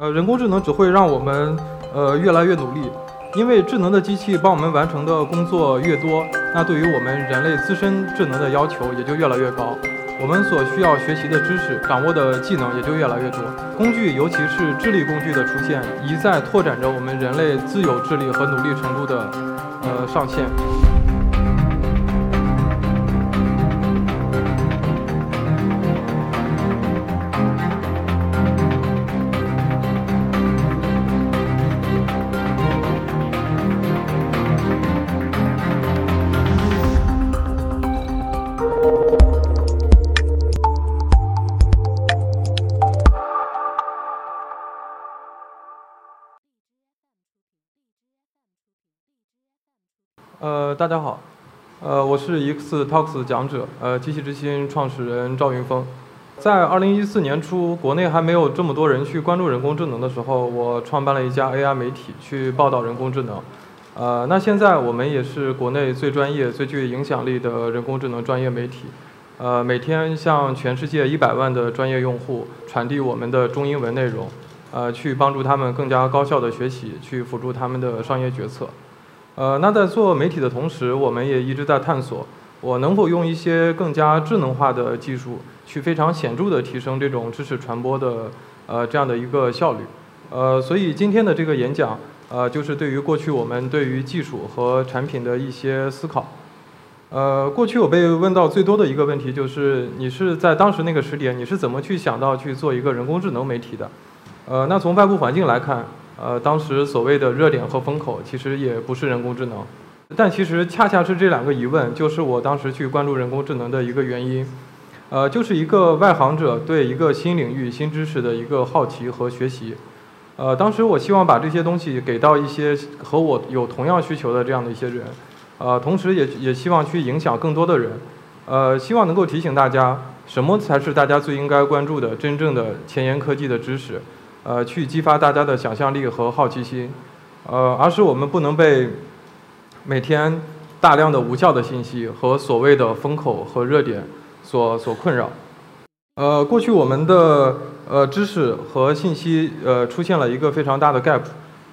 呃，人工智能只会让我们呃越来越努力，因为智能的机器帮我们完成的工作越多，那对于我们人类自身智能的要求也就越来越高，我们所需要学习的知识、掌握的技能也就越来越多。工具，尤其是智力工具的出现，一再拓展着我们人类自有智力和努力程度的呃上限。呃，大家好，呃，我是 X Talks 讲者，呃，机器之心创始人赵云峰。在二零一四年初，国内还没有这么多人去关注人工智能的时候，我创办了一家 AI 媒体，去报道人工智能。呃，那现在我们也是国内最专业、最具影响力的人工智能专业媒体。呃，每天向全世界一百万的专业用户传递我们的中英文内容，呃，去帮助他们更加高效的学习，去辅助他们的商业决策。呃，那在做媒体的同时，我们也一直在探索，我能否用一些更加智能化的技术，去非常显著的提升这种知识传播的呃这样的一个效率。呃，所以今天的这个演讲，呃，就是对于过去我们对于技术和产品的一些思考。呃，过去我被问到最多的一个问题就是，你是在当时那个时点，你是怎么去想到去做一个人工智能媒体的？呃，那从外部环境来看。呃，当时所谓的热点和风口，其实也不是人工智能，但其实恰恰是这两个疑问，就是我当时去关注人工智能的一个原因。呃，就是一个外行者对一个新领域、新知识的一个好奇和学习。呃，当时我希望把这些东西给到一些和我有同样需求的这样的一些人，呃，同时也也希望去影响更多的人，呃，希望能够提醒大家，什么才是大家最应该关注的真正的前沿科技的知识。呃，去激发大家的想象力和好奇心，呃，而是我们不能被每天大量的无效的信息和所谓的风口和热点所所困扰。呃，过去我们的呃知识和信息呃出现了一个非常大的 gap，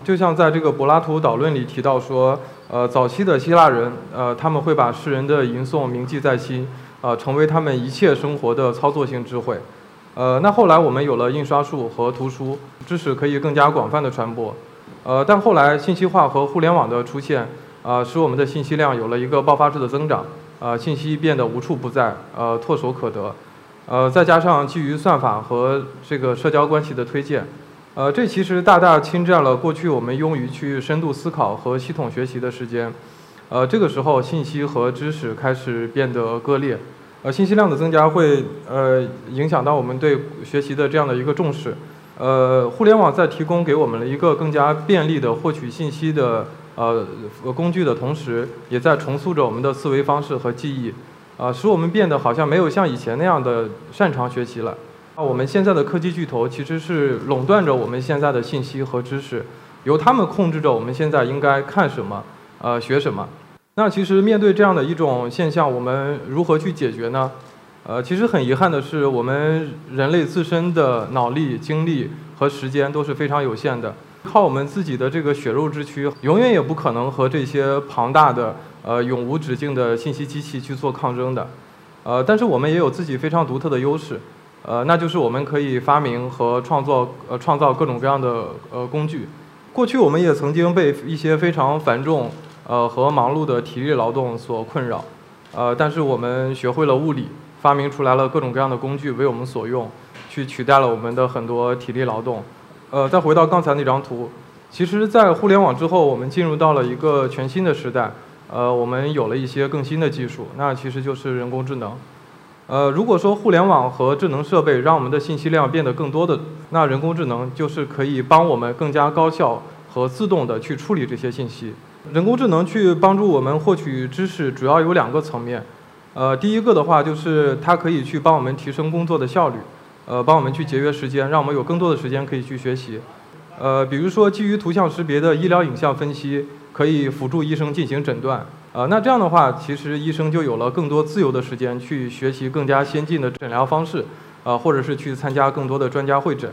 就像在这个柏拉图导论里提到说，呃，早期的希腊人呃他们会把世人的吟诵铭记在心，呃，成为他们一切生活的操作性智慧。呃，那后来我们有了印刷术和图书，知识可以更加广泛的传播。呃，但后来信息化和互联网的出现，啊，使我们的信息量有了一个爆发式的增长，啊，信息变得无处不在，呃，唾手可得。呃，再加上基于算法和这个社交关系的推荐，呃，这其实大大侵占了过去我们用于去深度思考和系统学习的时间。呃，这个时候信息和知识开始变得割裂。呃，信息量的增加会呃影响到我们对学习的这样的一个重视。呃，互联网在提供给我们了一个更加便利的获取信息的呃工具的同时，也在重塑着我们的思维方式和记忆，啊，使我们变得好像没有像以前那样的擅长学习了。啊，我们现在的科技巨头其实是垄断着我们现在的信息和知识，由他们控制着我们现在应该看什么，呃，学什么。那其实面对这样的一种现象，我们如何去解决呢？呃，其实很遗憾的是，我们人类自身的脑力、精力和时间都是非常有限的，靠我们自己的这个血肉之躯，永远也不可能和这些庞大的、呃永无止境的信息机器去做抗争的。呃，但是我们也有自己非常独特的优势，呃，那就是我们可以发明和创作呃创造各种各样的呃工具。过去我们也曾经被一些非常繁重。呃，和忙碌的体力劳动所困扰，呃，但是我们学会了物理，发明出来了各种各样的工具为我们所用，去取代了我们的很多体力劳动。呃，再回到刚才那张图，其实，在互联网之后，我们进入到了一个全新的时代，呃，我们有了一些更新的技术，那其实就是人工智能。呃，如果说互联网和智能设备让我们的信息量变得更多的，那人工智能就是可以帮我们更加高效和自动的去处理这些信息。人工智能去帮助我们获取知识，主要有两个层面。呃，第一个的话就是它可以去帮我们提升工作的效率，呃，帮我们去节约时间，让我们有更多的时间可以去学习。呃，比如说基于图像识别的医疗影像分析，可以辅助医生进行诊断。呃，那这样的话，其实医生就有了更多自由的时间去学习更加先进的诊疗方式，呃，或者是去参加更多的专家会诊。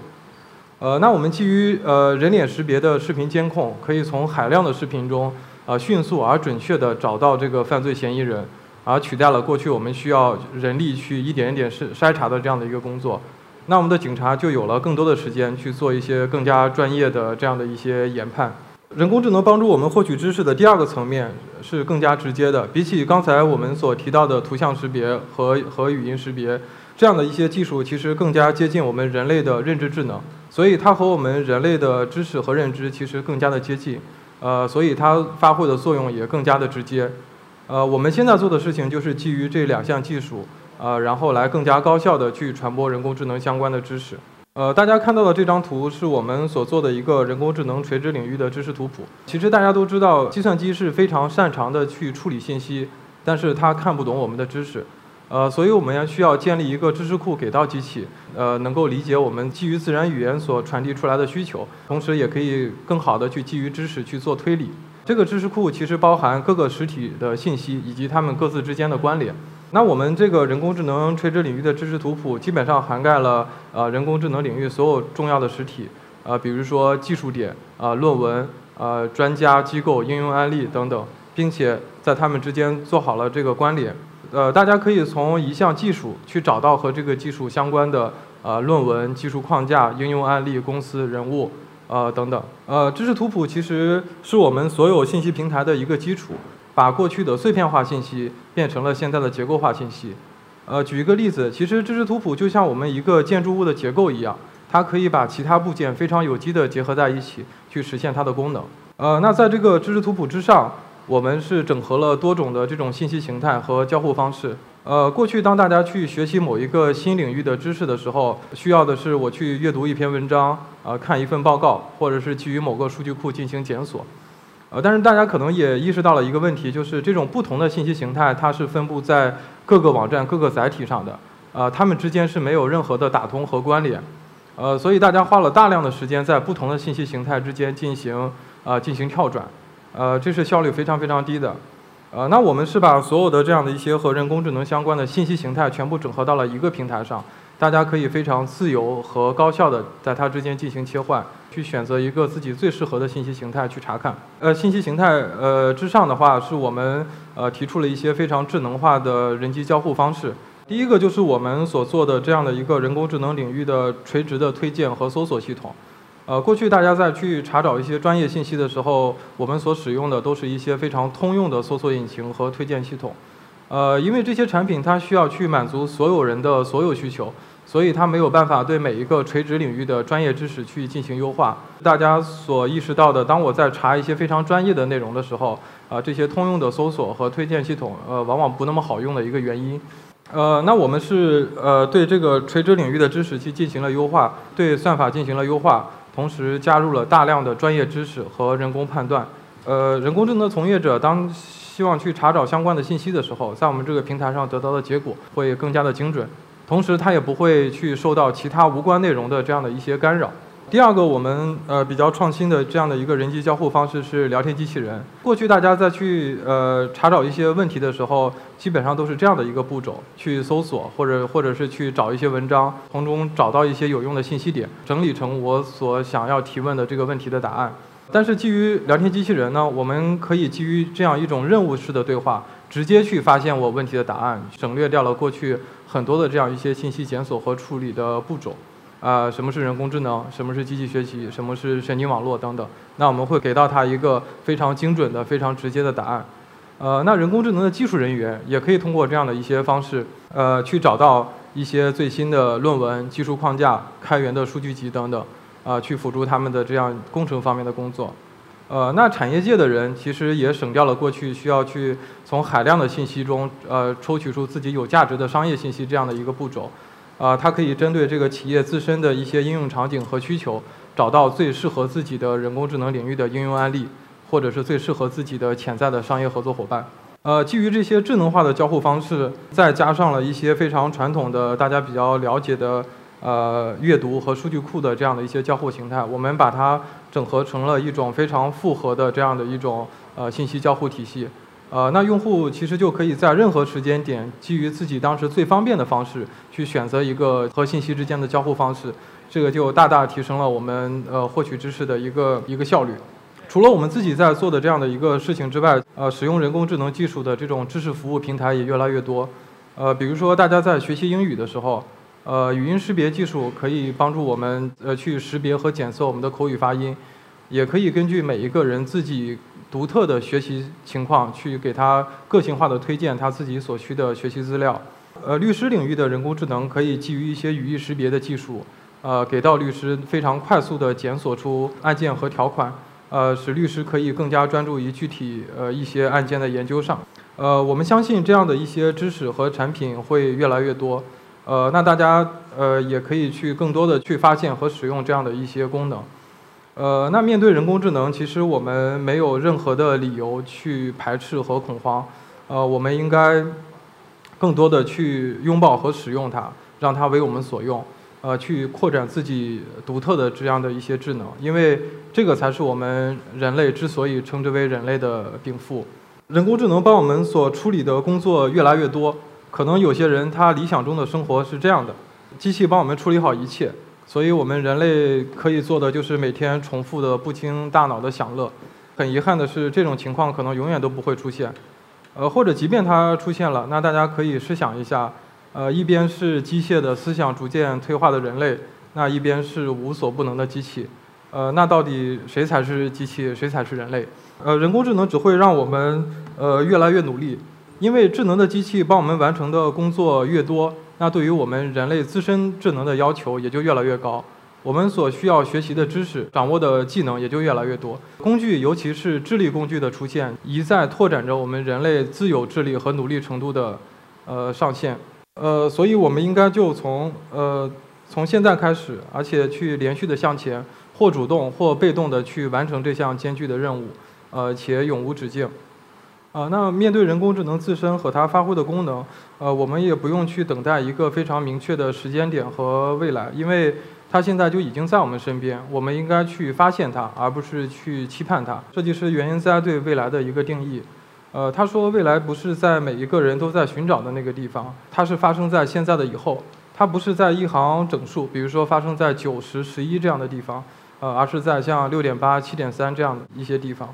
呃，那我们基于呃人脸识别的视频监控，可以从海量的视频中，呃，迅速而准确地找到这个犯罪嫌疑人，而取代了过去我们需要人力去一点一点筛筛查的这样的一个工作。那我们的警察就有了更多的时间去做一些更加专业的这样的一些研判。人工智能帮助我们获取知识的第二个层面是更加直接的，比起刚才我们所提到的图像识别和和语音识别。这样的一些技术其实更加接近我们人类的认知智能，所以它和我们人类的知识和认知其实更加的接近，呃，所以它发挥的作用也更加的直接。呃，我们现在做的事情就是基于这两项技术，呃，然后来更加高效的去传播人工智能相关的知识。呃，大家看到的这张图是我们所做的一个人工智能垂直领域的知识图谱。其实大家都知道，计算机是非常擅长的去处理信息，但是它看不懂我们的知识。呃，所以我们要需要建立一个知识库给到机器，呃，能够理解我们基于自然语言所传递出来的需求，同时也可以更好的去基于知识去做推理。这个知识库其实包含各个实体的信息以及它们各自之间的关联。那我们这个人工智能垂直领域的知识图谱基本上涵盖了呃人工智能领域所有重要的实体，呃，比如说技术点、啊论文、呃专家机构、应用案例等等，并且在它们之间做好了这个关联。呃，大家可以从一项技术去找到和这个技术相关的呃论文、技术框架、应用案例、公司、人物，呃等等。呃，知识图谱其实是我们所有信息平台的一个基础，把过去的碎片化信息变成了现在的结构化信息。呃，举一个例子，其实知识图谱就像我们一个建筑物的结构一样，它可以把其他部件非常有机的结合在一起，去实现它的功能。呃，那在这个知识图谱之上。我们是整合了多种的这种信息形态和交互方式。呃，过去当大家去学习某一个新领域的知识的时候，需要的是我去阅读一篇文章，啊，看一份报告，或者是基于某个数据库进行检索。呃，但是大家可能也意识到了一个问题，就是这种不同的信息形态，它是分布在各个网站、各个载体上的，啊，它们之间是没有任何的打通和关联。呃，所以大家花了大量的时间在不同的信息形态之间进行啊进行跳转。呃，这是效率非常非常低的，呃，那我们是把所有的这样的一些和人工智能相关的信息形态全部整合到了一个平台上，大家可以非常自由和高效的在它之间进行切换，去选择一个自己最适合的信息形态去查看。呃，信息形态呃之上的话，是我们呃提出了一些非常智能化的人机交互方式。第一个就是我们所做的这样的一个人工智能领域的垂直的推荐和搜索系统。呃，过去大家在去查找一些专业信息的时候，我们所使用的都是一些非常通用的搜索引擎和推荐系统。呃，因为这些产品它需要去满足所有人的所有需求，所以它没有办法对每一个垂直领域的专业知识去进行优化。大家所意识到的，当我在查一些非常专业的内容的时候，啊，这些通用的搜索和推荐系统，呃，往往不那么好用的一个原因。呃，那我们是呃对这个垂直领域的知识去进行了优化，对算法进行了优化。同时加入了大量的专业知识和人工判断。呃，人工智能从业者当希望去查找相关的信息的时候，在我们这个平台上得到的结果会更加的精准。同时，它也不会去受到其他无关内容的这样的一些干扰。第二个，我们呃比较创新的这样的一个人机交互方式是聊天机器人。过去大家在去呃查找一些问题的时候，基本上都是这样的一个步骤：去搜索或者或者是去找一些文章，从中找到一些有用的信息点，整理成我所想要提问的这个问题的答案。但是基于聊天机器人呢，我们可以基于这样一种任务式的对话，直接去发现我问题的答案，省略掉了过去很多的这样一些信息检索和处理的步骤。啊，什么是人工智能？什么是机器学习？什么是神经网络等等？那我们会给到他一个非常精准的、非常直接的答案。呃，那人工智能的技术人员也可以通过这样的一些方式，呃，去找到一些最新的论文、技术框架、开源的数据集等等，啊，去辅助他们的这样工程方面的工作。呃，那产业界的人其实也省掉了过去需要去从海量的信息中，呃，抽取出自己有价值的商业信息这样的一个步骤。啊，它可以针对这个企业自身的一些应用场景和需求，找到最适合自己的人工智能领域的应用案例，或者是最适合自己的潜在的商业合作伙伴。呃，基于这些智能化的交互方式，再加上了一些非常传统的大家比较了解的呃阅读和数据库的这样的一些交互形态，我们把它整合成了一种非常复合的这样的一种呃信息交互体系。呃，那用户其实就可以在任何时间点，基于自己当时最方便的方式，去选择一个和信息之间的交互方式，这个就大大提升了我们呃获取知识的一个一个效率。除了我们自己在做的这样的一个事情之外，呃，使用人工智能技术的这种知识服务平台也越来越多。呃，比如说大家在学习英语的时候，呃，语音识别技术可以帮助我们呃去识别和检测我们的口语发音，也可以根据每一个人自己独特的学习情况去给他个性化的推荐他自己所需的学习资料。呃，律师领域的人工智能可以基于一些语义识别的技术，呃，给到律师非常快速的检索出案件和条款，呃，使律师可以更加专注于具体呃一些案件的研究上。呃，我们相信这样的一些知识和产品会越来越多，呃，那大家呃也可以去更多的去发现和使用这样的一些功能。呃，那面对人工智能，其实我们没有任何的理由去排斥和恐慌，呃，我们应该。更多的去拥抱和使用它，让它为我们所用，呃，去扩展自己独特的这样的一些智能，因为这个才是我们人类之所以称之为人类的禀赋。人工智能帮我们所处理的工作越来越多，可能有些人他理想中的生活是这样的：机器帮我们处理好一切，所以我们人类可以做的就是每天重复的不经大脑的享乐。很遗憾的是，这种情况可能永远都不会出现。呃，或者即便它出现了，那大家可以试想一下，呃，一边是机械的思想逐渐退化的人类，那一边是无所不能的机器，呃，那到底谁才是机器，谁才是人类？呃，人工智能只会让我们呃越来越努力，因为智能的机器帮我们完成的工作越多，那对于我们人类自身智能的要求也就越来越高。我们所需要学习的知识、掌握的技能也就越来越多。工具，尤其是智力工具的出现，一再拓展着我们人类自有智力和努力程度的，呃上限。呃，所以我们应该就从呃从现在开始，而且去连续的向前，或主动或被动的去完成这项艰巨的任务，呃，且永无止境。啊，那面对人工智能自身和它发挥的功能，呃，我们也不用去等待一个非常明确的时间点和未来，因为。它现在就已经在我们身边，我们应该去发现它，而不是去期盼它。设计师袁英在对未来的一个定义，呃，他说未来不是在每一个人都在寻找的那个地方，它是发生在现在的以后。它不是在一行整数，比如说发生在九十、十一这样的地方，呃，而是在像六点八、七点三这样的一些地方。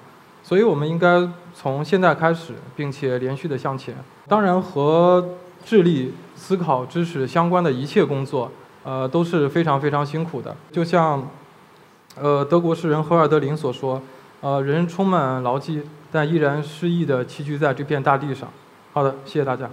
所以我们应该从现在开始，并且连续的向前。当然，和智力、思考、知识相关的一切工作。呃，都是非常非常辛苦的。就像，呃，德国诗人荷尔德林所说，呃，人充满牢记，但依然诗意的栖居在这片大地上。好的，谢谢大家。